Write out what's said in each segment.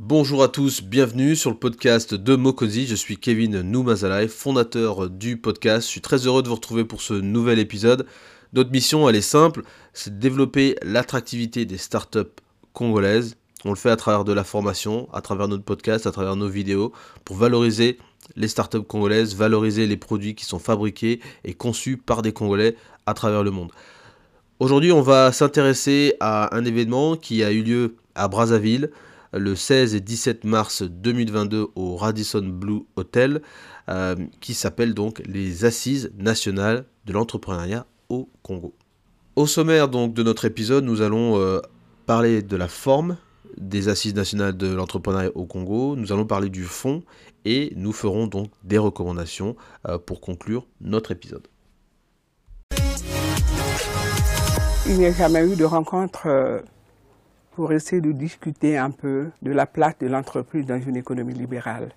Bonjour à tous, bienvenue sur le podcast de Mokosi. Je suis Kevin Noumazalai, fondateur du podcast. Je suis très heureux de vous retrouver pour ce nouvel épisode. Notre mission, elle est simple, c'est de développer l'attractivité des startups congolaises. On le fait à travers de la formation, à travers notre podcast, à travers nos vidéos, pour valoriser les startups congolaises, valoriser les produits qui sont fabriqués et conçus par des Congolais à travers le monde. Aujourd'hui, on va s'intéresser à un événement qui a eu lieu à Brazzaville le 16 et 17 mars 2022 au Radisson Blue Hotel, euh, qui s'appelle donc les Assises nationales de l'entrepreneuriat au Congo. Au sommaire donc de notre épisode, nous allons euh, parler de la forme des Assises nationales de l'entrepreneuriat au Congo, nous allons parler du fond et nous ferons donc des recommandations euh, pour conclure notre épisode. Il n'y a jamais eu de rencontre pour essayer de discuter un peu de la place de l'entreprise dans une économie libérale.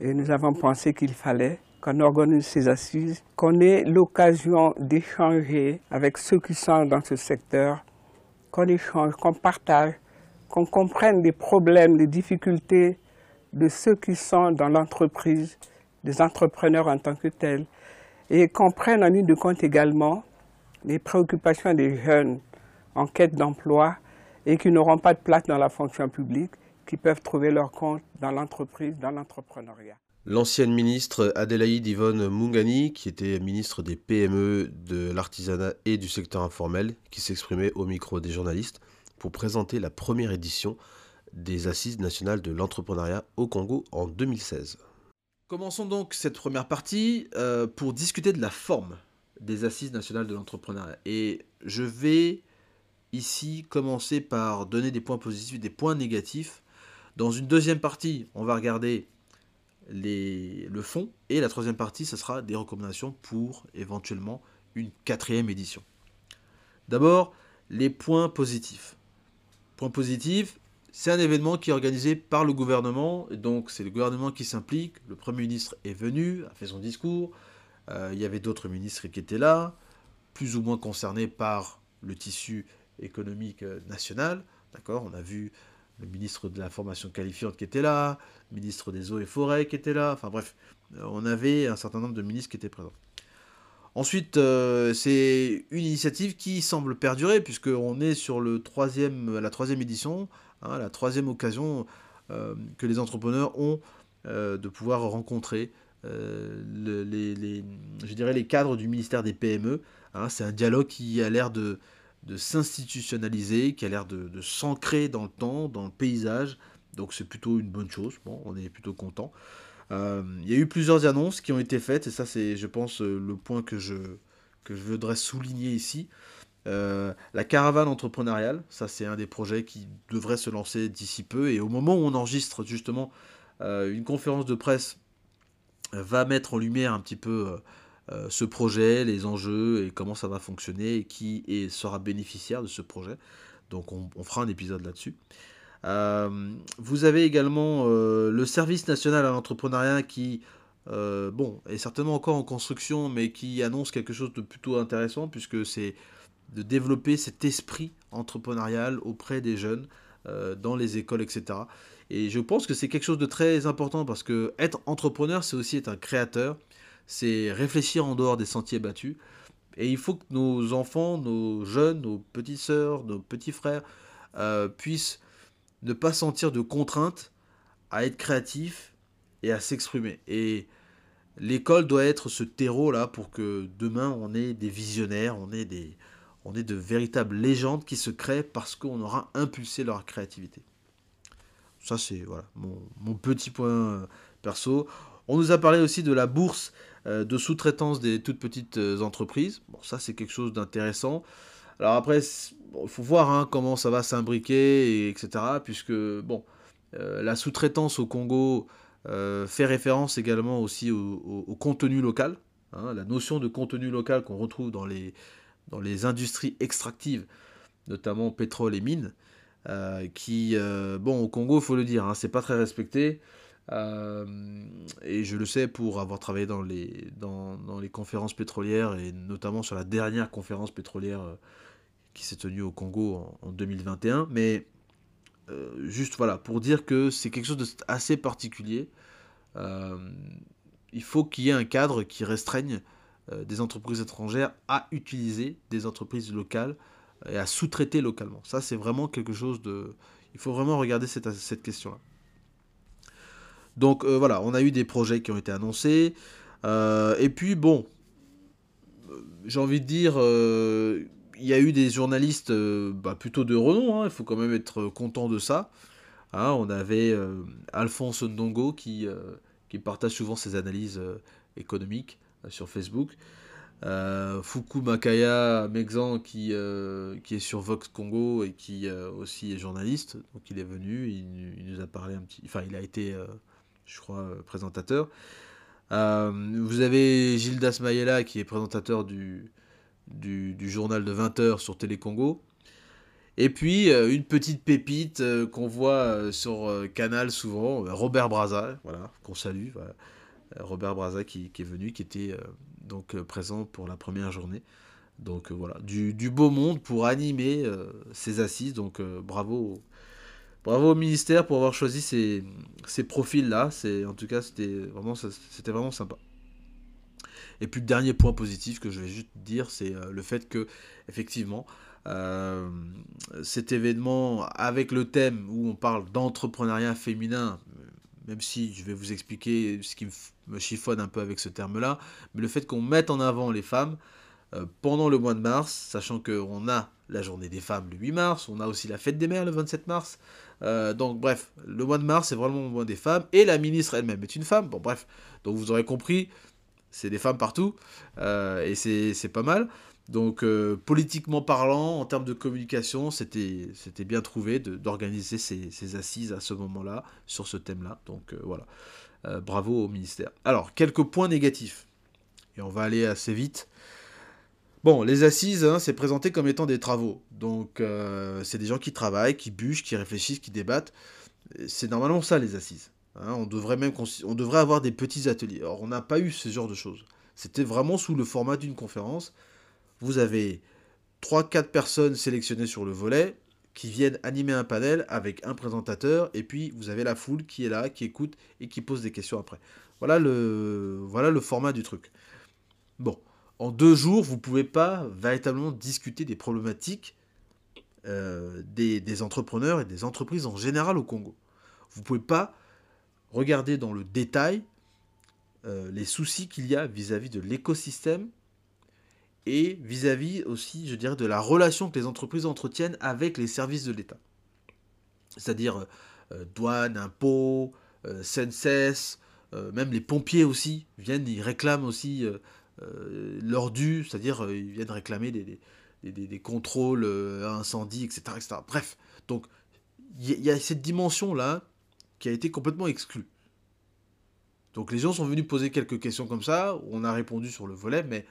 Et nous avons pensé qu'il fallait qu'on organise ces assises, qu'on ait l'occasion d'échanger avec ceux qui sont dans ce secteur, qu'on échange, qu'on partage, qu'on comprenne les problèmes, les difficultés de ceux qui sont dans l'entreprise, des entrepreneurs en tant que tels, et qu'on prenne en ligne de compte également les préoccupations des jeunes en quête d'emploi et qui n'auront pas de place dans la fonction publique, qui peuvent trouver leur compte dans l'entreprise, dans l'entrepreneuriat. L'ancienne ministre Adélaïde Yvonne Mungani, qui était ministre des PME, de l'artisanat et du secteur informel, qui s'exprimait au micro des journalistes pour présenter la première édition des Assises nationales de l'entrepreneuriat au Congo en 2016. Commençons donc cette première partie euh, pour discuter de la forme des Assises nationales de l'entrepreneuriat. Et je vais ici commencer par donner des points positifs, des points négatifs. Dans une deuxième partie, on va regarder le fond. Et la troisième partie, ce sera des recommandations pour éventuellement une quatrième édition. D'abord, les points positifs. Point positif, c'est un événement qui est organisé par le gouvernement, donc c'est le gouvernement qui s'implique. Le Premier ministre est venu, a fait son discours. Euh, il y avait d'autres ministres qui étaient là, plus ou moins concernés par le tissu économique euh, nationale. D'accord? On a vu le ministre de l'information qualifiante qui était là, le ministre des eaux et forêts qui était là. Enfin bref, euh, on avait un certain nombre de ministres qui étaient présents. Ensuite, euh, c'est une initiative qui semble perdurer, puisqu'on est sur troisième, la troisième édition, hein, la troisième occasion que les entrepreneurs ont de pouvoir rencontrer les cadres du ministère des PME. Hein. c'est un dialogue qui a l'air de, de s'institutionnaliser, qui a l'air de, s'ancrer dans le temps, dans le paysage. Donc c'est plutôt une bonne chose. Bon, on est plutôt content. Euh, il y a eu plusieurs annonces qui ont été faites, et ça c'est, je pense, euh, le point que je, que je voudrais souligner ici. Euh, la caravane entrepreneuriale, ça c'est un des projets qui devrait se lancer d'ici peu, et au moment où on enregistre justement une conférence de presse va mettre en lumière un petit peu euh, ce projet, les enjeux et comment ça va fonctionner et qui sera bénéficiaire de ce projet. Donc on, fera un épisode là-dessus. Euh, vous avez également euh, le service national à l'entrepreneuriat qui bon, est certainement encore en construction, mais qui annonce quelque chose de plutôt intéressant, puisque c'est de développer cet esprit entrepreneurial auprès des jeunes, dans les écoles, etc. Et je pense que c'est quelque chose de très important, parce que être entrepreneur, c'est aussi être un créateur, c'est réfléchir en dehors des sentiers battus. Et il faut que nos enfants, nos jeunes, nos petites sœurs, nos petits frères euh, puissent ne pas sentir de contraintes à être créatifs et à s'exprimer. Et l'école doit être ce terreau-là pour que demain on ait des visionnaires, on ait, des, on ait de véritables légendes qui se créent parce qu'on aura impulsé leur créativité. Ça c'est voilà, mon, mon, petit point euh, perso. On nous a parlé aussi de la bourse de sous-traitance des toutes petites euh, entreprises. Bon, ça c'est quelque chose d'intéressant. Alors après, il faut voir hein, comment ça va s'imbriquer, etc. Puisque, bon, euh, la sous-traitance au Congo fait référence également aussi au, contenu local. Hein, la notion de contenu local qu'on retrouve dans les, dans les industries extractives, notamment pétrole et mines, qui, bon, au Congo, il faut le dire, hein, c'est pas très respecté. Euh, et je le sais pour avoir travaillé dans les, dans, les conférences pétrolières et notamment sur la dernière conférence pétrolière euh, qui s'est tenue au Congo en, 2021. Mais juste voilà, pour dire que c'est quelque chose d'assez particulier. il faut qu'il y ait un cadre qui restreigne des entreprises étrangères à utiliser des entreprises locales et à sous-traiter localement. Ça, c'est vraiment quelque chose de... Il faut vraiment regarder cette, cette question-là. Donc voilà, on a eu des projets qui ont été annoncés. et puis bon, j'ai envie de dire, euh, il y a eu des journalistes euh, bah, plutôt de renom, hein, il faut quand même être content de ça. Hein, on avait euh, Alphonse Ndongo qui, partage souvent ses analyses économiques sur Facebook. Fuku Makaya Mexan qui, est sur Vox Congo et qui aussi est journaliste. Donc il est venu, il, nous a parlé un petit. Enfin, il a été, je crois, présentateur. Euh, vous avez Gildas Mayela qui est présentateur du, du, journal de 20h sur Télé Congo. Et puis euh, une petite pépite euh, qu'on voit sur Canal souvent, Robert Braza, voilà, qu'on salue. Robert Braza qui, est venu, qui était donc présent pour la première journée. Donc voilà, du, beau monde pour animer ces assises. Donc bravo bravo au ministère pour avoir choisi ces, profils-là. En tout cas, c'était vraiment, c'était vraiment sympa. Et puis le dernier point positif que je vais juste dire, c'est euh, le fait que, effectivement, euh, cet événement avec le thème où on parle d'entrepreneuriat féminin, même si je vais vous expliquer ce qui me chiffonne un peu avec ce terme-là, mais le fait qu'on mette en avant les femmes pendant le mois de mars, sachant qu'on a la journée des femmes le 8 mars, on a aussi la fête des mères le 27 mars, euh, donc bref, le mois de mars, c'est vraiment le mois des femmes. Et la ministre elle-même est une femme. Bon bref, donc vous aurez compris, c'est des femmes partout. Euh, et c'est pas mal. Donc euh, politiquement parlant, en termes de communication, c'était bien trouvé d'organiser ces, ces, assises à ce moment-là, sur ce thème-là. Donc voilà, bravo au ministère. Alors, quelques points négatifs. Et on va aller assez vite. Bon, les assises, hein, c'est présenté comme étant des travaux. Donc, euh, c'est des gens qui travaillent, qui bûchent, qui réfléchissent, qui débattent. C'est normalement ça, les assises. Hein. on, devrait même on devrait avoir des petits ateliers. Or, on n'a pas eu ce genre de choses. C'était vraiment sous le format d'une conférence. Vous avez 3-4 personnes sélectionnées sur le volet qui viennent animer un panel avec un présentateur, et puis vous avez la foule qui est là, qui écoute et qui pose des questions après. Voilà le, voilà le format du truc. Bon en deux jours, vous ne pouvez pas véritablement discuter des problématiques euh, des, entrepreneurs et des entreprises en général au Congo. Vous ne pouvez pas regarder dans le détail euh, les soucis qu'il y a vis-à-vis de l'écosystème et vis-à-vis aussi, je dirais, de la relation que les entreprises entretiennent avec les services de l'État. C'est-à-dire euh, douane, impôts, CNCS, même les pompiers aussi viennent, ils réclament aussi leur dû, c'est-à-dire euh, ils viennent réclamer des, des, contrôles euh, incendie, etc., etc. Bref, donc il y, a cette dimension-là qui a été complètement exclue. Donc les gens sont venus poser quelques questions comme ça, on a répondu sur le volet, mais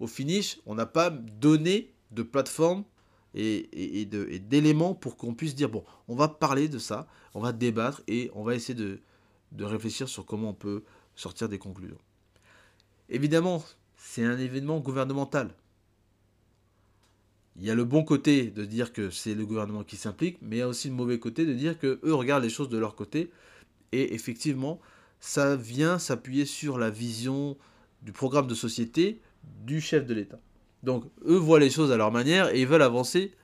au finish, on n'a pas donné de plateforme et, et d'éléments pour qu'on puisse dire, bon, on va parler de ça, on va débattre et on va essayer de, de réfléchir sur comment on peut sortir des conclusions. Évidemment, c'est un événement gouvernemental. Il y a le bon côté de dire que c'est le gouvernement qui s'implique, mais il y a aussi le mauvais côté de dire que eux regardent les choses de leur côté. Et effectivement, ça vient s'appuyer sur la vision du programme de société du chef de l'État. Donc eux voient les choses à leur manière et ils veulent avancer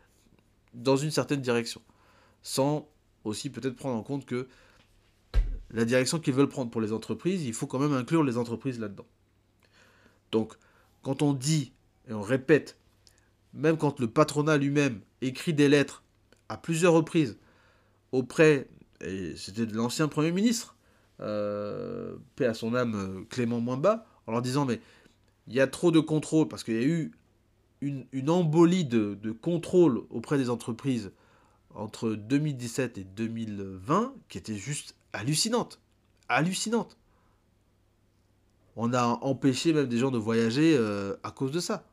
dans une certaine direction. Sans aussi peut-être prendre en compte que la direction qu'ils veulent prendre pour les entreprises, il faut quand même inclure les entreprises là-dedans. Donc, quand on dit et on répète, même quand le patronat lui-même écrit des lettres à plusieurs reprises auprès, et c'était de l'ancien Premier ministre, euh, paix à son âme Clément Mwamba, en leur disant mais il y a trop de contrôle, parce qu'il y a eu une, embolie de, de, contrôle auprès des entreprises entre 2017 et 2020 qui était juste hallucinante. Hallucinante on a empêché même des gens de voyager euh, à cause de ça.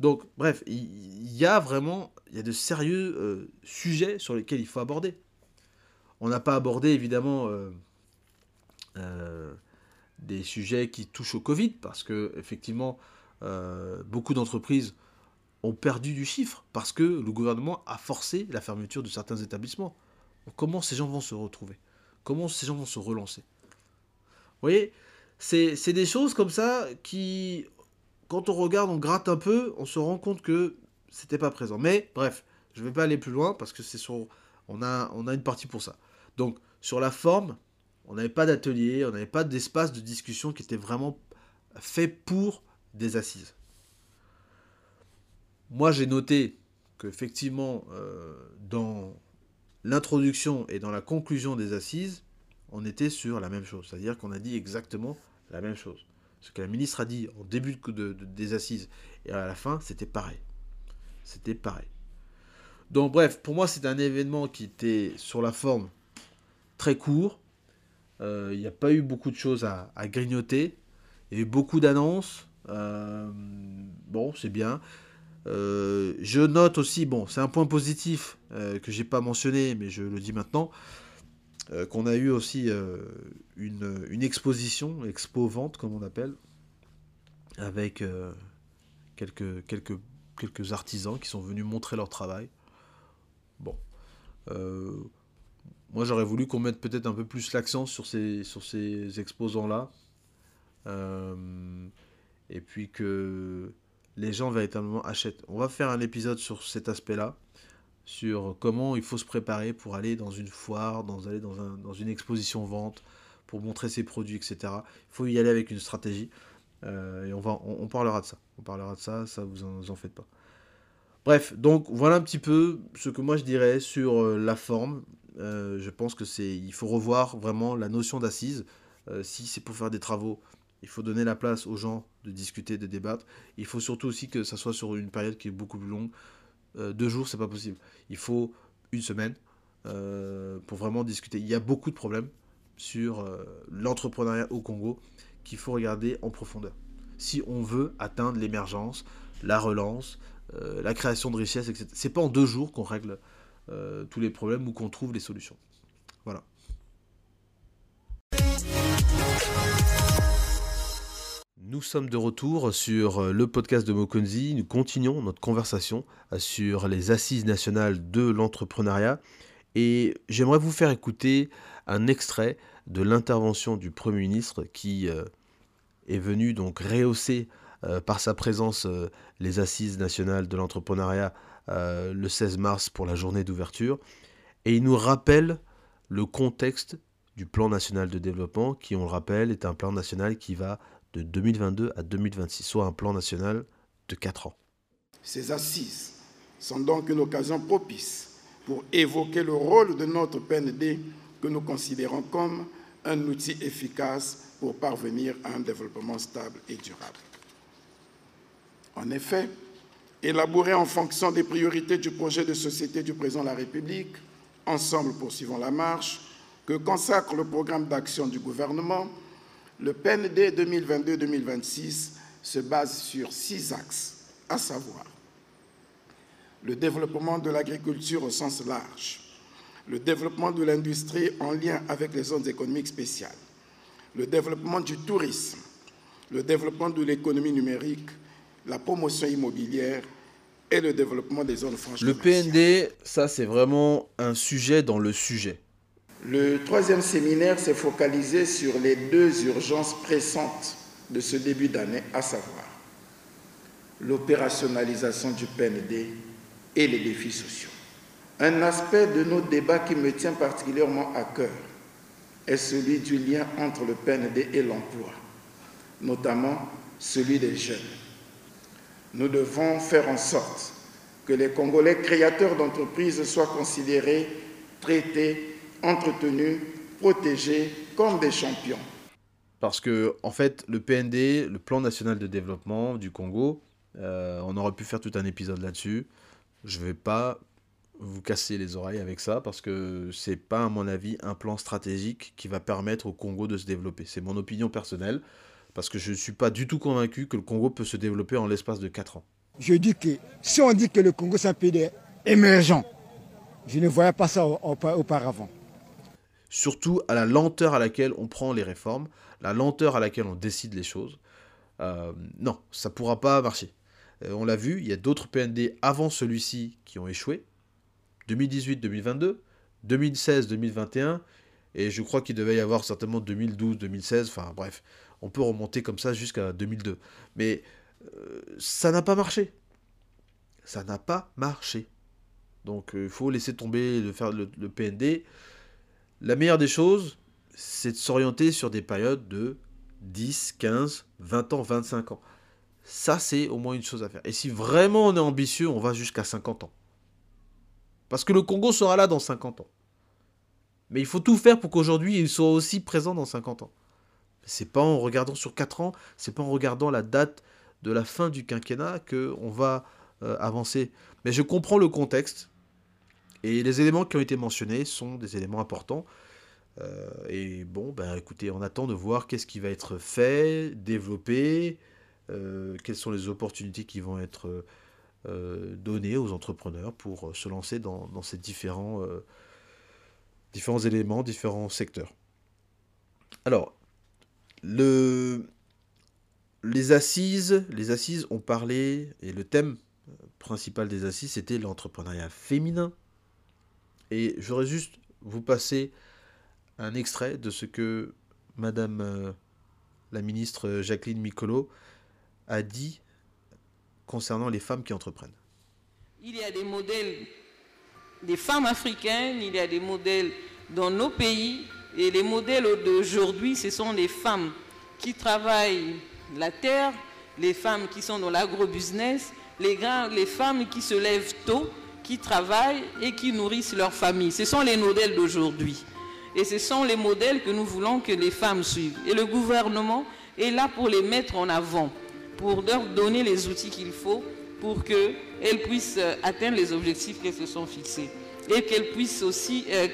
Donc, bref, il y, a vraiment y a de sérieux euh, sujets sur lesquels il faut aborder. On n'a pas abordé évidemment euh, des sujets qui touchent au Covid, parce que effectivement, beaucoup d'entreprises ont perdu du chiffre, parce que le gouvernement a forcé la fermeture de certains établissements. Comment ces gens vont se retrouver? Comment ces gens vont se relancer? Vous voyez, c'est des choses comme ça qui, quand on regarde, on gratte un peu, on se rend compte que c'était pas présent. Mais bref, je vais pas aller plus loin parce que c'est sur, on a, on a une partie pour ça. Donc sur la forme, on n'avait pas d'atelier, on n'avait pas d'espace de discussion qui était vraiment fait pour des assises. Moi, j'ai noté qu'effectivement, euh, dans l'introduction et dans la conclusion des assises, on était sur la même chose. C'est-à-dire qu'on a dit exactement la même chose. Ce que la ministre a dit en début de, des assises et à la fin, c'était pareil. C'était pareil. Donc bref, pour moi, c'est un événement qui était sur la forme très court. Euh, il n'y a pas eu beaucoup de choses à, grignoter. Il y a eu beaucoup d'annonces. Euh, bon, c'est bien. Euh, je note aussi, bon, c'est un point positif que j'ai pas mentionné, mais je le dis maintenant, qu'on a eu aussi une, une, exposition, expo vente comme on appelle, avec quelques, quelques, artisans qui sont venus montrer leur travail. Bon. Moi, j'aurais voulu qu'on mette peut-être un peu plus l'accent sur ces, sur ces exposants-là. Euh, et puis que les gens véritablement achètent. On va faire un épisode sur cet aspect-là, sur comment il faut se préparer pour aller dans une foire, dans, aller dans, un, dans une exposition vente, pour montrer ses produits, etc. Il faut y aller avec une stratégie. Euh, et on, va, on, parlera de ça. On parlera de ça, ça vous en, vous en faites pas. Bref, donc voilà un petit peu ce que moi je dirais sur euh, la forme, euh, je pense que c'est, il faut revoir vraiment la notion d'assise. Si c'est pour faire des travaux, il faut donner la place aux gens de discuter, de débattre. Il faut surtout aussi que ça soit sur une période qui est beaucoup plus longue. Euh, deux jours, c'est pas possible. Il faut une semaine pour vraiment discuter. Il y a beaucoup de problèmes sur l'entrepreneuriat au Congo qu'il faut regarder en profondeur. Si on veut atteindre l'émergence, la relance, la création de richesses, etc. C'est pas en deux jours qu'on règle euh, tous les problèmes ou qu'on trouve les solutions. Voilà. Nous sommes de retour sur euh, le podcast de Mokonzi. Nous continuons notre conversation euh, sur les assises nationales de l'entrepreneuriat. Et j'aimerais vous faire écouter un extrait de l'intervention du Premier ministre qui est venu donc rehausser par sa présence les assises nationales de l'entrepreneuriat euh, le 16 mars pour la journée d'ouverture. Et il nous rappelle le contexte du plan national de développement, qui, on le rappelle, est un plan national qui va de 2022 à 2026, soit un plan national de 4 ans. Ces assises sont donc une occasion propice pour évoquer le rôle de notre PND que nous considérons comme un outil efficace pour parvenir à un développement stable et durable. En effet, élaboré en fonction des priorités du projet de société du président de la République, Ensemble poursuivons la marche, que consacre le programme d'action du gouvernement, le PND 2022-2026 se base sur six axes, à savoir le développement de l'agriculture au sens large, le développement de l'industrie en lien avec les zones économiques spéciales, le développement du tourisme, le développement de l'économie numérique, la promotion immobilière et le développement des zones franches. Le PND, ça c'est vraiment un sujet dans le sujet. Le troisième séminaire s'est focalisé sur les deux urgences pressantes de ce début d'année, à savoir l'opérationnalisation du PND et les défis sociaux. Un aspect de nos débats qui me tient particulièrement à cœur est celui du lien entre le PND et l'emploi, notamment celui des jeunes nous devons faire en sorte que les Congolais créateurs d'entreprises soient considérés, traités, entretenus, protégés comme des champions. Parce que, en fait, le PND, le Plan national de développement du Congo, euh, on aurait pu faire tout un épisode là-dessus. Je ne vais pas vous casser les oreilles avec ça parce que c'est pas, à mon avis, un plan stratégique qui va permettre au Congo de se développer. C'est mon opinion personnelle parce que je ne suis pas du tout convaincu que le Congo peut se développer en l'espace de 4 ans. Je dis que si on dit que le Congo c'est un pays émergent, je ne voyais pas ça auparavant. Surtout à la lenteur à laquelle on prend les réformes, la lenteur à laquelle on décide les choses. Euh, non, ça ne pourra pas marcher. Euh, on l'a vu, il y a d'autres PND avant celui-ci qui ont échoué. 2018-2022, 2016-2021, et je crois qu'il devait y avoir certainement 2012-2016, enfin bref, on peut remonter comme ça jusqu'à 2002. Mais euh, ça n'a pas marché. Ça n'a pas marché. Donc il faut laisser tomber faire le PND. La meilleure des choses, c'est de s'orienter sur des périodes de 10, 15, 20 ans, 25 ans. Ça, c'est au moins une chose à faire. Et si vraiment on est ambitieux, on va jusqu'à 50 ans. Parce que le Congo sera là dans 50 ans. Mais il faut tout faire pour qu'aujourd'hui, il soit aussi présent dans 50 ans. C'est pas en regardant sur 4 ans, c'est pas en regardant la date de la fin du quinquennat que on va euh, avancer. Mais je comprends le contexte. Et les éléments qui ont été mentionnés sont des éléments importants. Euh, et bon, ben écoutez, on attend de voir qu'est-ce qui va être fait, développé, euh, quelles sont les opportunités qui vont être euh, données aux entrepreneurs pour se lancer dans, ces différents, différents éléments, différents secteurs. Alors, le, les assises, les assises ont parlé, et le thème principal des assises, c'était l'entrepreneuriat féminin. Et j'aurais juste vous passer un extrait de ce que Madame euh, la ministre Jacqueline Micolo a dit concernant les femmes qui entreprennent. Il y a des modèles des femmes africaines, il y a des modèles dans nos pays, et les modèles d'aujourd'hui, ce sont les femmes qui travaillent la terre, les femmes qui sont dans l'agrobusiness, les femmes qui se lèvent tôt, qui travaillent et qui nourrissent leur famille. Ce sont les modèles d'aujourd'hui. Et ce sont les modèles que nous voulons que les femmes suivent. Et le gouvernement est là pour les mettre en avant, pour leur donner les outils qu'il faut pour qu'elles puissent euh, atteindre les objectifs qu'elles se sont fixés. Et qu'elles puissent aussi euh,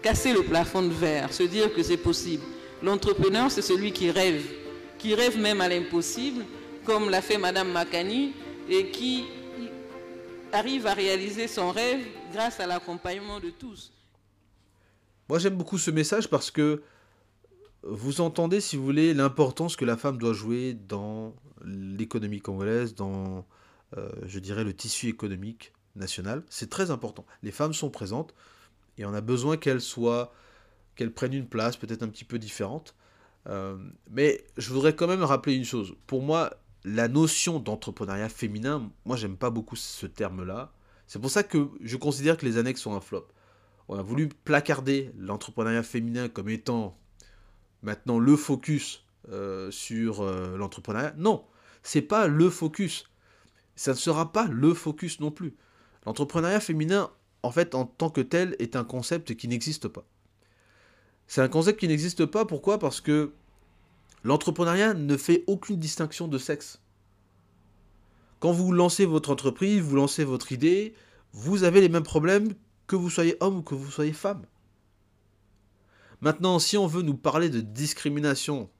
casser le plafond de verre, se dire que c'est possible. L'entrepreneur, c'est celui qui rêve, qui rêve même à l'impossible, comme l'a fait Madame Makani, et qui arrive à réaliser son rêve grâce à l'accompagnement de tous. Moi, j'aime beaucoup ce message parce que vous entendez, si vous voulez, l'importance que la femme doit jouer dans l'économie congolaise, dans, euh, je dirais, le tissu économique national. C'est très important. Les femmes sont présentes et on a besoin qu'elles soient, qu'elles prennent une place peut-être un petit peu différente. Euh, mais je voudrais quand même rappeler une chose. Pour moi, la notion d'entrepreneuriat féminin, moi, j'aime pas beaucoup ce terme-là. C'est pour ça que je considère que les annexes sont un flop on a voulu placarder l'entrepreneuriat féminin comme étant maintenant le focus euh, sur euh, l'entrepreneuriat. Non, c'est pas le focus. Ça ne sera pas le focus non plus. L'entrepreneuriat féminin, en fait, en tant que tel, est un concept qui n'existe pas. C'est un concept qui n'existe pas. Pourquoi? Parce que l'entrepreneuriat ne fait aucune distinction de sexe. Quand vous lancez votre entreprise, vous lancez votre idée, vous avez les mêmes problèmes que vous soyez homme ou que vous soyez femme. Maintenant, si on veut nous parler de discrimination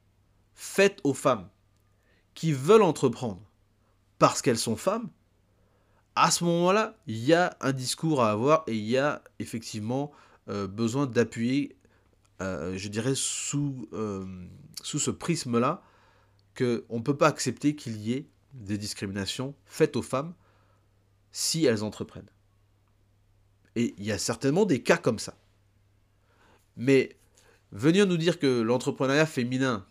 faite aux femmes qui veulent entreprendre parce qu'elles sont femmes, à ce moment-là, il y a un discours à avoir et il y a effectivement euh, besoin d'appuyer, euh, je dirais, sous, euh, sous ce prisme-là, qu'on ne peut pas accepter qu'il y ait des discriminations faites aux femmes si elles entreprennent. Et il y a certainement des cas comme ça. Mais venir nous dire que l'entrepreneuriat féminin,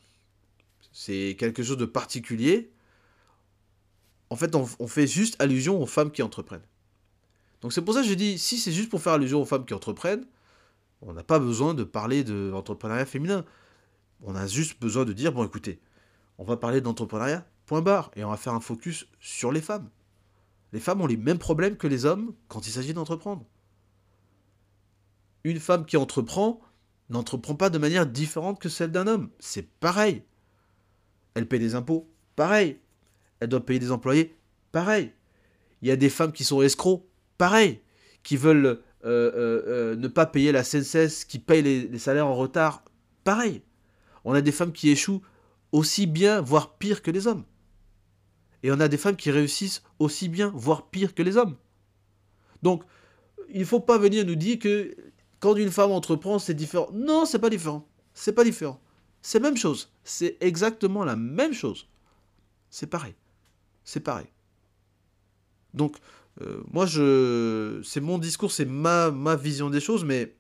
c'est quelque chose de particulier, en fait, on, fait juste allusion aux femmes qui entreprennent. Donc c'est pour ça que je dis, si c'est juste pour faire allusion aux femmes qui entreprennent, on n'a pas besoin de parler de l'entrepreneuriat féminin. On a juste besoin de dire, bon écoutez, on va parler d'entrepreneuriat, point barre, et on va faire un focus sur les femmes. Les femmes ont les mêmes problèmes que les hommes quand il s'agit d'entreprendre une femme qui entreprend n'entreprend pas de manière différente que celle d'un homme. C'est pareil. Elle paie des impôts, pareil. Elle doit payer des employés, pareil. Il y a des femmes qui sont escrocs, pareil. Qui veulent ne pas payer la CNCS, qui payent les, salaires en retard, pareil. On a des femmes qui échouent aussi bien, voire pire que les hommes. Et on a des femmes qui réussissent aussi bien, voire pire que les hommes. Donc, il ne faut pas venir nous dire que quand une femme entreprend, c'est différent. Non, c'est pas différent. C'est pas différent. C'est la même chose. C'est exactement la même chose. C'est pareil. C'est pareil. Donc, Euh, moi, je, c'est mon discours, c'est ma, vision des choses, mais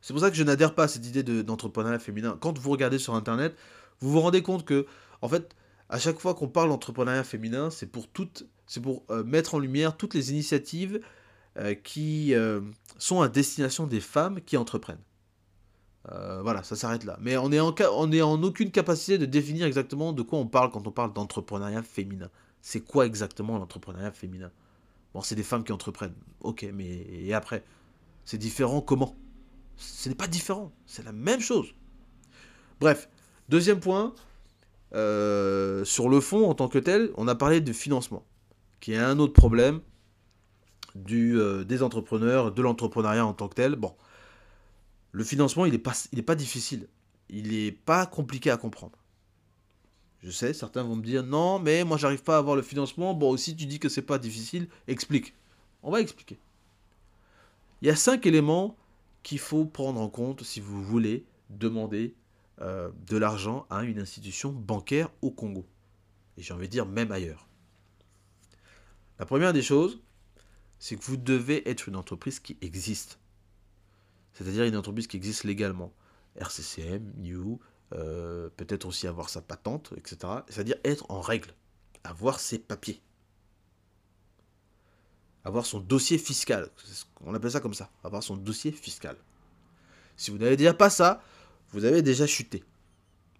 c'est pour ça que je n'adhère pas à cette idée d'entrepreneuriat féminin. Quand vous regardez sur Internet, vous vous rendez compte que, en fait, à chaque fois qu'on parle d'entrepreneuriat féminin, c'est pour, toutes, pour euh, mettre en lumière toutes les initiatives euh, qui sont à destination des femmes qui entreprennent. voilà, ça s'arrête là. Mais on est, en, on est en aucune capacité de définir exactement de quoi on parle quand on parle d'entrepreneuriat féminin. C'est quoi exactement l'entrepreneuriat féminin? Bon, c'est des femmes qui entreprennent. Ok, mais et après? C'est différent comment? Ce n'est pas différent, c'est la même chose. Bref, deuxième point, euh, sur le fond en tant que tel, on a parlé de financement, qui est un autre problème du, euh, des entrepreneurs, de l'entrepreneuriat en tant que tel. Bon, le financement, il n'est pas, pas difficile, il n'est pas compliqué à comprendre. Je sais, certains vont me dire non, mais moi j'arrive pas à avoir le financement. Bon, aussi tu dis que c'est pas difficile, explique. On va expliquer. Il y a cinq éléments qu'il faut prendre en compte si vous voulez demander euh, de l'argent à une institution bancaire au Congo. Et j'ai envie de dire même ailleurs. La première des choses, c'est que vous devez être une entreprise qui existe. C'est-à-dire une entreprise qui existe légalement. RCCM, New, euh, peut-être aussi avoir sa patente, etc. C'est-à-dire être en règle, avoir ses papiers, avoir son dossier fiscal. On appelle ça comme ça, avoir son dossier fiscal. Si vous n'avez déjà pas ça, vous avez déjà chuté.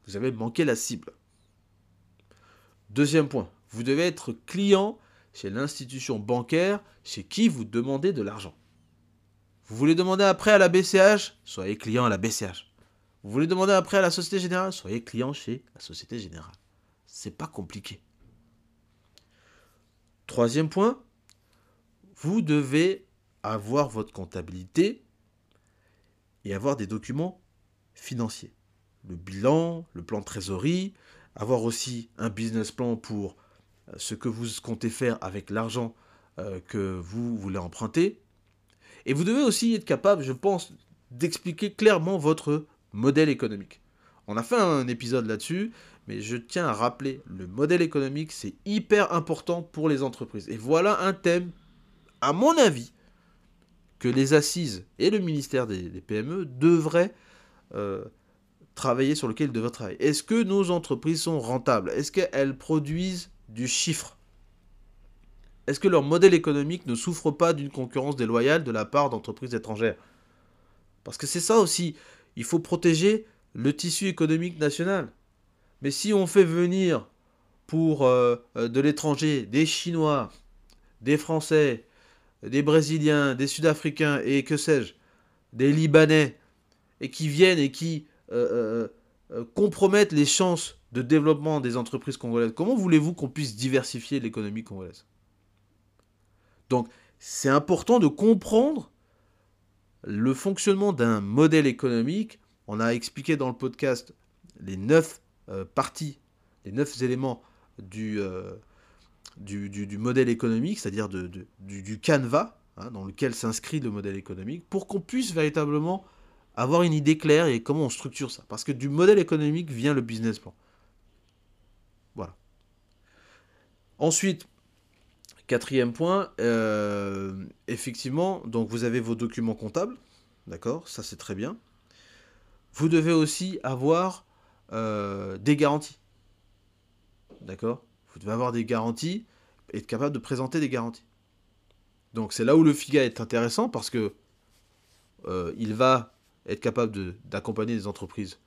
Vous avez manqué la cible. Deuxième point, vous devez être client chez l'institution bancaire chez qui vous demandez de l'argent. Vous voulez demander après à la BCH Soyez client à la BCH. Vous voulez demander après à la Société Générale? Soyez client chez la Société Générale. C'est pas compliqué. Troisième point, vous devez avoir votre comptabilité et avoir des documents financiers. Le bilan, le plan de trésorerie, avoir aussi un business plan pour euh, ce que vous comptez faire avec l'argent euh, que vous voulez emprunter. Et vous devez aussi être capable, je pense, d'expliquer clairement votre modèle économique. On a fait un épisode là-dessus, mais je tiens à rappeler, le modèle économique, c'est hyper important pour les entreprises. Et voilà un thème, à mon avis, que les assises et le ministère des, PME devraient euh, travailler, sur lequel ils devraient travailler. Est-ce que nos entreprises sont rentables? Est-ce qu'elles produisent du chiffre? Est-ce que leur modèle économique ne souffre pas d'une concurrence déloyale de la part d'entreprises étrangères? Parce que c'est ça aussi il faut protéger le tissu économique national. Mais si on fait venir pour euh, euh, de l'étranger des Chinois, des Français, des Brésiliens, des Sud-Africains et que sais-je, des Libanais, et qui viennent et qui euh, compromettent les chances de développement des entreprises congolaises, comment voulez-vous qu'on puisse diversifier l'économie congolaise? Donc c'est important de comprendre le fonctionnement d'un modèle économique, on a expliqué dans le podcast les neuf euh, parties, les neuf éléments du, euh, modèle économique, c'est-à-dire du, du, canevas hein, dans lequel s'inscrit le modèle économique, pour qu'on puisse véritablement avoir une idée claire et comment on structure ça. Parce que du modèle économique vient le business plan. Voilà. Ensuite, Quatrième point, euh, effectivement, donc vous avez vos documents comptables, d'accord, ça c'est très bien. Vous devez aussi avoir euh, des garanties, d'accord. Vous devez avoir des garanties et être capable de présenter des garanties. Donc c'est là où le FIGA est intéressant parce que euh, il va être capable d'accompagner des entreprises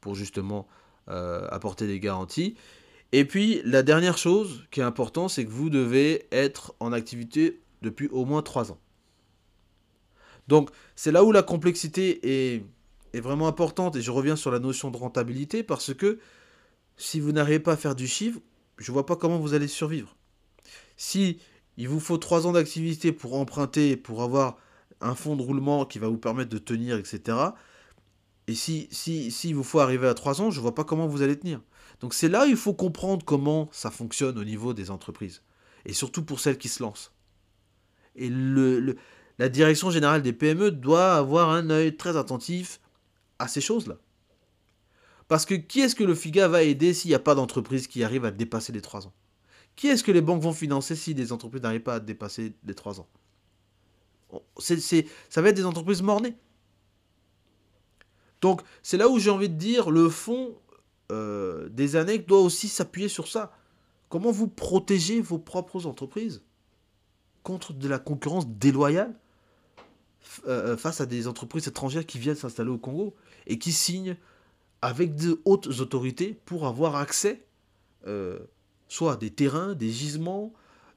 pour justement apporter des garanties. Et puis, la dernière chose qui est importante, c'est que vous devez être en activité depuis au moins 3 ans. Donc, c'est là où la complexité est, vraiment importante. Et je reviens sur la notion de rentabilité parce que si vous n'arrivez pas à faire du chiffre, je ne vois pas comment vous allez survivre. Si il vous faut 3 ans d'activité pour emprunter, pour avoir un fonds de roulement qui va vous permettre de tenir, etc. Et si, si, si il vous faut arriver à 3 ans, je ne vois pas comment vous allez tenir. Donc c'est là où il faut comprendre comment ça fonctionne au niveau des entreprises. Et surtout pour celles qui se lancent. Et la direction générale des PME doit avoir un œil très attentif à ces choses-là. Parce que qui est-ce que le FIGA va aider s'il n'y a pas d'entreprise qui arrive à dépasser les 3 ans? Qui est-ce que les banques vont financer si les entreprises n'arrivent pas à dépasser les 3 ans? Ça va être des entreprises mornées. Donc c'est là où j'ai envie de dire, le fonds euh, des ANEC doit aussi s'appuyer sur ça. Comment vous protégez vos propres entreprises contre de la concurrence déloyale euh, euh, face à des entreprises étrangères qui viennent s'installer au Congo et qui signent avec de hautes autorités pour avoir accès soit à des terrains, des gisements,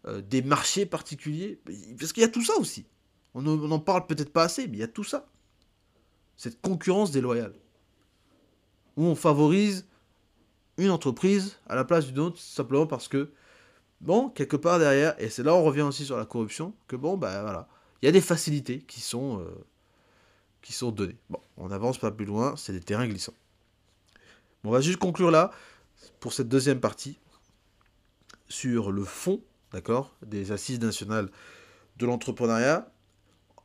des marchés particuliers? Parce qu'il y a tout ça aussi. On n'en parle peut-être pas assez, mais il y a tout ça. Cette concurrence déloyale. Où on favorise une entreprise à la place d'une autre, simplement parce que, bon, quelque part derrière, et c'est là on revient aussi sur la corruption, que bon, ben voilà, il y a des facilités qui sont, euh, qui sont données. Bon, on n'avance pas plus loin, c'est des terrains glissants. on va juste conclure là, pour cette deuxième partie, sur le fond, d'accord, des assises nationales de l'entrepreneuriat.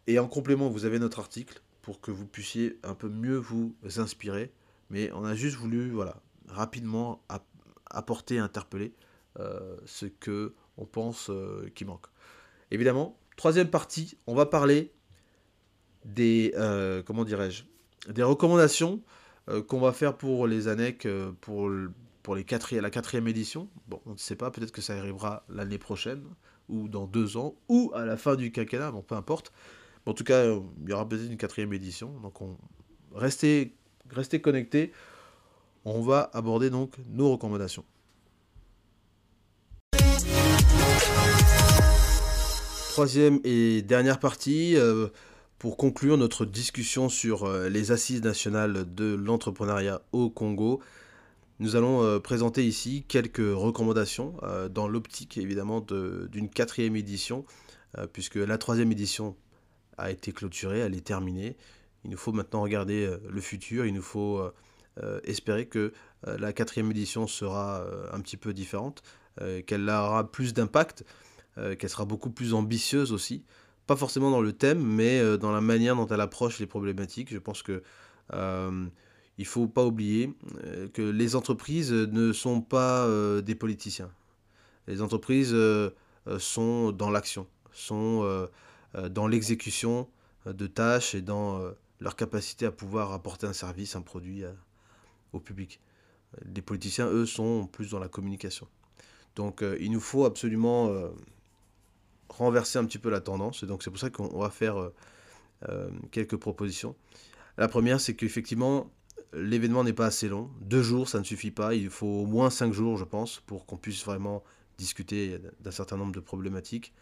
Et en complément, vous avez notre article pour que vous puissiez un peu mieux vous inspirer. Mais on a juste voulu, voilà, rapidement apporter, interpeller euh, ce que on pense euh, qui manque. Évidemment, troisième partie, on va parler des euh, comment dirais-je des recommandations qu'on va faire pour les ANEC pour, pour les la quatrième édition. Bon, on ne sait pas, peut-être que ça arrivera l'année prochaine, ou dans deux ans, ou à la fin du quinquennat, bon, peu importe. en tout cas, il y aura peut-être une quatrième édition. Donc, on... restez, restez connectés on va aborder donc nos recommandations. Troisième et dernière partie, euh, pour conclure notre discussion sur euh, les assises nationales de l'entrepreneuriat au Congo, nous allons euh, présenter ici quelques recommandations dans l'optique évidemment d'une quatrième édition, puisque la troisième édition a été clôturée, elle est terminée. Il nous faut maintenant regarder le futur, il nous faut espérer que euh, la quatrième édition sera euh, un petit peu différente, qu'elle aura plus d'impact, qu'elle sera beaucoup plus ambitieuse aussi. Pas forcément dans le thème, mais dans la manière dont elle approche les problématiques. Je pense que il faut pas oublier que les entreprises ne sont pas des politiciens. Les entreprises sont dans l'action, sont dans l'exécution de tâches et dans leur capacité à pouvoir apporter un service, un produit au public. Les politiciens, eux, sont plus dans la communication. Donc euh, il nous faut absolument euh, renverser un petit peu la tendance. Et donc c'est pour ça qu'on va faire euh, quelques propositions. La première, c'est qu'effectivement, l'événement n'est pas assez long. Deux jours, ça ne suffit pas. Il faut au moins cinq jours, je pense, pour qu'on puisse vraiment discuter d'un certain nombre de problématiques.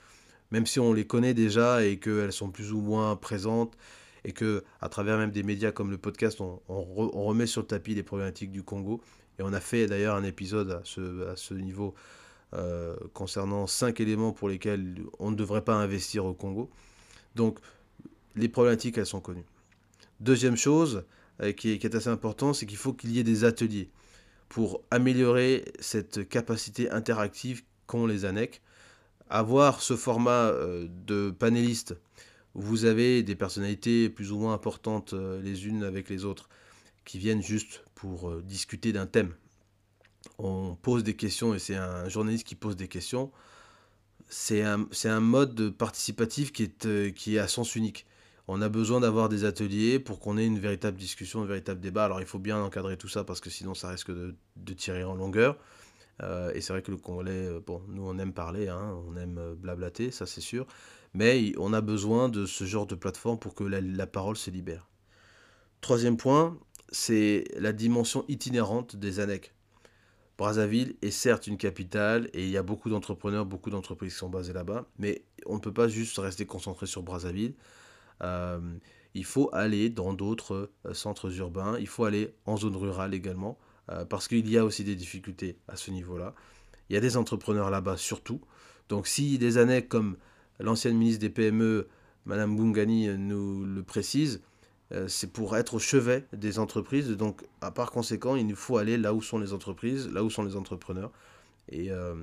Même si on les connaît déjà et qu'elles sont plus ou moins présentes et que à travers même des médias comme le podcast, on, remet sur le tapis les problématiques du Congo. Et on a fait d'ailleurs un épisode à ce, niveau euh, concernant cinq éléments pour lesquels on ne devrait pas investir au Congo. Donc les problématiques, elles sont connues. Deuxième chose euh, qui, est, assez important, c'est qu'il faut qu'il y ait des ateliers pour améliorer cette capacité interactive qu'ont les ANEC. Avoir ce format euh, de panélistes vous avez des personnalités plus ou moins importantes euh, les unes avec les autres qui viennent juste pour euh, discuter d'un thème. On pose des questions et c'est un journaliste qui pose des questions. C'est un, un, mode participatif qui est, euh, qui est à sens unique. On a besoin d'avoir des ateliers pour qu'on ait une véritable discussion, un véritable débat. Alors il faut bien encadrer tout ça parce que sinon ça risque de, de tirer en longueur. et c'est vrai que le Congolais, bon, nous on aime parler, hein, on aime blablater, ça c'est sûr. Mais on a besoin de ce genre de plateforme pour que la, parole se libère. Troisième point, c'est la dimension itinérante des ANEC. Brazzaville est certes une capitale et il y a beaucoup d'entrepreneurs, beaucoup d'entreprises qui sont basées là-bas, mais on ne peut pas juste rester concentré sur Brazzaville. Euh, il faut aller dans d'autres euh, centres urbains, il faut aller en zone rurale également, euh, parce qu'il y a aussi des difficultés à ce niveau-là. Il y a des entrepreneurs là-bas surtout. Donc si des ANEC comme l'ancienne ministre des PME, Madame Bungani, nous le précise, euh, c'est pour être au chevet des entreprises. Donc, à par conséquent, il nous faut aller là où sont les entreprises, là où sont les entrepreneurs, et euh,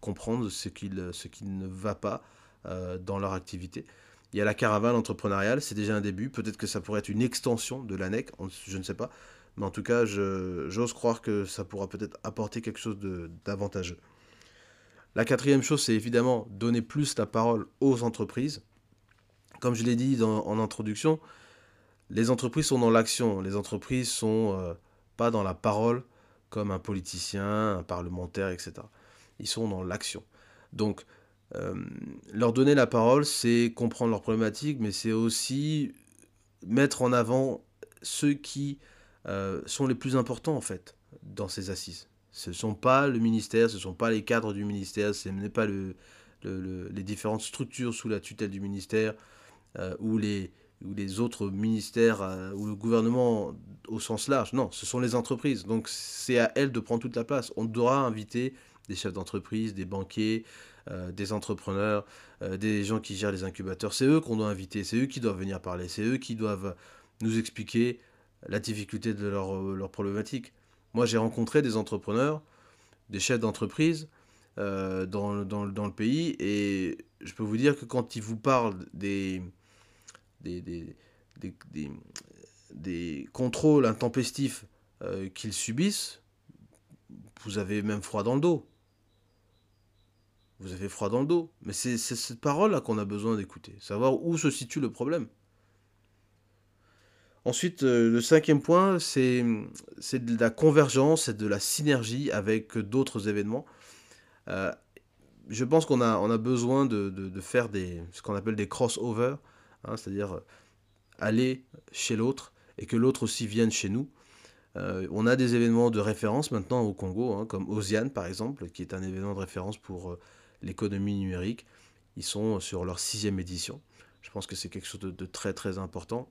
comprendre ce, qui ne va pas euh, dans leur activité. Il y a la caravane entrepreneuriale, c'est déjà un début. Peut-être que ça pourrait être une extension de l'ANEC, je ne sais pas. Mais en tout cas, j'ose croire que ça pourra peut-être apporter quelque chose d'avantageux. La quatrième chose, c'est évidemment donner plus la parole aux entreprises. Comme je l'ai dit en introduction, les entreprises sont dans l'action. Les entreprises sont euh, pas dans la parole comme un politicien, un parlementaire, etc. Ils sont dans l'action. Donc, euh, leur donner la parole, c'est comprendre leurs problématiques, mais c'est aussi mettre en avant ceux qui euh, sont les plus importants, en fait, dans ces assises. Ce ne sont pas le ministère, ce ne sont pas les cadres du ministère, ce n'est pas le, les différentes structures sous la tutelle du ministère ou les, ou les autres ministères euh, ou le gouvernement au sens large. Non, ce sont les entreprises. Donc c'est à elles de prendre toute la place. On devra inviter des chefs d'entreprise, des banquiers, euh, des entrepreneurs, euh, des gens qui gèrent les incubateurs. C'est eux qu'on doit inviter, c'est eux qui doivent venir parler, c'est eux qui doivent nous expliquer la difficulté de leur, leur problématique. Moi j'ai rencontré des entrepreneurs, des chefs d'entreprise dans, dans, dans le pays et je peux vous dire que quand ils vous parlent des des, des, contrôles intempestifs euh, qu'ils subissent, vous avez même froid dans le dos. Vous avez froid dans le dos. Mais c'est cette parole-là qu'on a besoin d'écouter, savoir où se situe le problème. Ensuite, euh, le cinquième point, c'est de la convergence et de la synergie avec d'autres événements. Euh, je pense qu'on a, besoin de, faire ce qu'on appelle des crossovers Hein, c'est-à-dire euh, aller chez l'autre et que l'autre aussi vienne chez nous. On a des événements de référence maintenant au Congo, hein, comme Ozian par exemple, qui est un événement de référence pour l'économie numérique. Ils sont sur leur sixième édition. Je pense que c'est quelque chose de, très très important.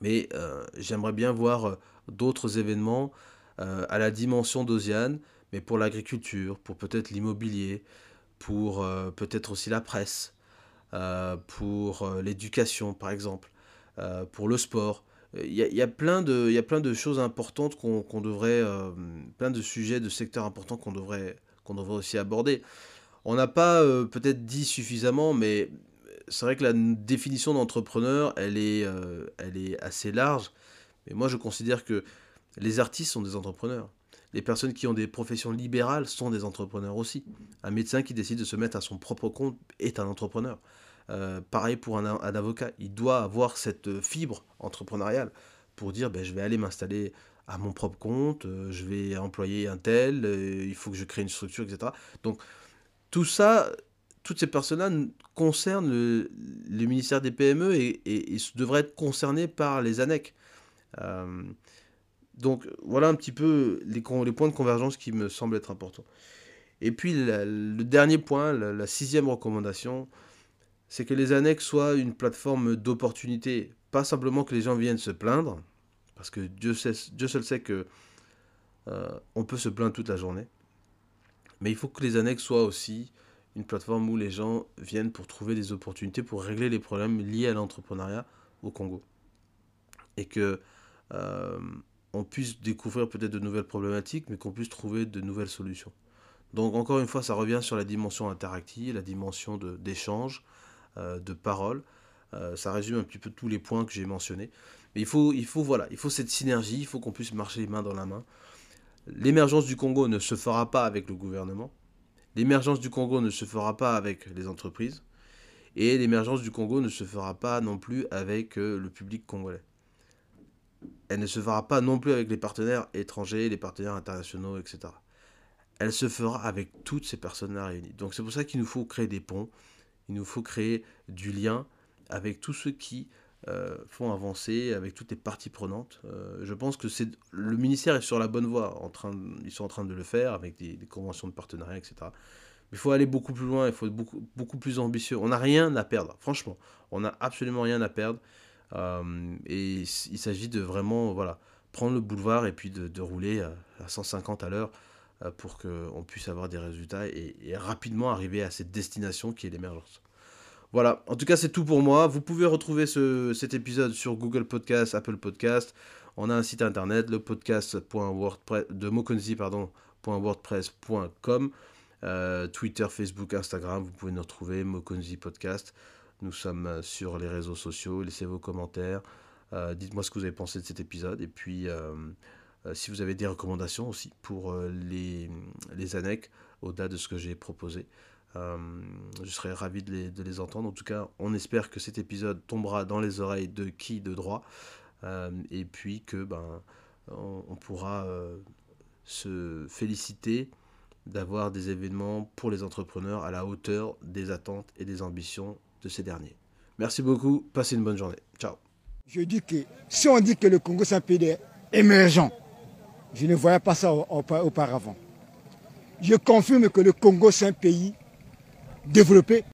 Mais j'aimerais bien voir d'autres événements à la dimension d'Ozian, mais pour l'agriculture, pour peut-être l'immobilier, pour peut-être aussi la presse, euh, pour euh, l'éducation par exemple, euh, pour le sport. Il y, a, plein de, y a plein de choses importantes qu'on devrait, plein de sujets, de secteurs importants qu'on devrait, qu'on devrait aussi aborder. On n'a pas peut-être dit suffisamment, mais c'est vrai que la définition d'entrepreneur, elle est, elle est assez large. Mais moi, je considère que les artistes sont des entrepreneurs. Les personnes qui ont des professions libérales sont des entrepreneurs aussi. Un médecin qui décide de se mettre à son propre compte est un entrepreneur. Euh, pareil pour un, avocat, il doit avoir cette fibre entrepreneuriale pour dire ben, je vais aller m'installer à mon propre compte, euh, je vais employer un tel, euh, il faut que je crée une structure, etc. Donc tout ça, toutes ces personnes-là concernent le, ministère des PME et, devraient être concernées par les ANEC. donc voilà un petit peu les, points de convergence qui me semblent être importants. Et puis le dernier point, la sixième recommandation, c'est que les annexes soient une plateforme d'opportunité, pas simplement que les gens viennent se plaindre, parce que Dieu seul sait que euh, on peut se plaindre toute la journée, mais il faut que les annexes soient aussi une plateforme où les gens viennent pour trouver des opportunités, pour régler les problèmes liés à l'entrepreneuriat au Congo, et que euh, on puisse découvrir peut-être de nouvelles problématiques, mais qu'on puisse trouver de nouvelles solutions. Donc encore une fois, ça revient sur la dimension interactive, la dimension d'échange, euh, de parole. Euh, ça résume un petit peu tous les points que j'ai mentionnés. Mais il faut, il faut, voilà, il faut cette synergie, il faut qu'on puisse marcher main dans la main. L'émergence du Congo ne se fera pas avec le gouvernement. L'émergence du Congo ne se fera pas avec les entreprises. Et l'émergence du Congo ne se fera pas non plus avec euh, le public congolais. Elle ne se fera pas non plus avec les partenaires étrangers, les partenaires internationaux, etc. Elle se fera avec toutes ces personnes-là réunies. Donc c'est pour ça qu'il nous faut créer des ponts, il nous faut créer du lien avec tous ceux qui font avancer, avec toutes les parties prenantes. Euh, je pense que c'est le ministère est sur la bonne voie. En train ils sont en train de le faire avec des, conventions de partenariat, etc. Mais il faut aller beaucoup plus loin, il faut être beaucoup, beaucoup plus ambitieux. On n'a rien à perdre, franchement. On n'a absolument rien à perdre. Euh, et il s'agit de vraiment voilà, prendre le boulevard et puis de, rouler à 150 à l'heure euh, pour qu'on puisse avoir des résultats et, rapidement arriver à cette destination qui est l'émergence. Voilà, en tout cas c'est tout pour moi. Vous pouvez retrouver cet épisode sur Google Podcast, Apple Podcast. On a un site internet, le podcast.wordpress de. Euh, Twitter, Facebook, Instagram, vous pouvez nous retrouver, Mokonzi Podcast. Nous sommes sur les réseaux sociaux, laissez vos commentaires, euh, dites-moi ce que vous avez pensé de cet épisode, et puis euh, si vous avez des recommandations aussi pour les, les au-delà de ce que j'ai proposé. Euh, je serais ravi de les, entendre. En tout cas, on espère que cet épisode tombera dans les oreilles de qui de droit. Euh, et puis que ben, on pourra euh, se féliciter d'avoir des événements pour les entrepreneurs à la hauteur des attentes et des ambitions de ces derniers. Merci beaucoup, passez une bonne journée. Ciao. Je dis que si on dit que le Congo c'est un pays émergent, je ne voyais pas ça auparavant. Je confirme que le Congo c'est un pays développé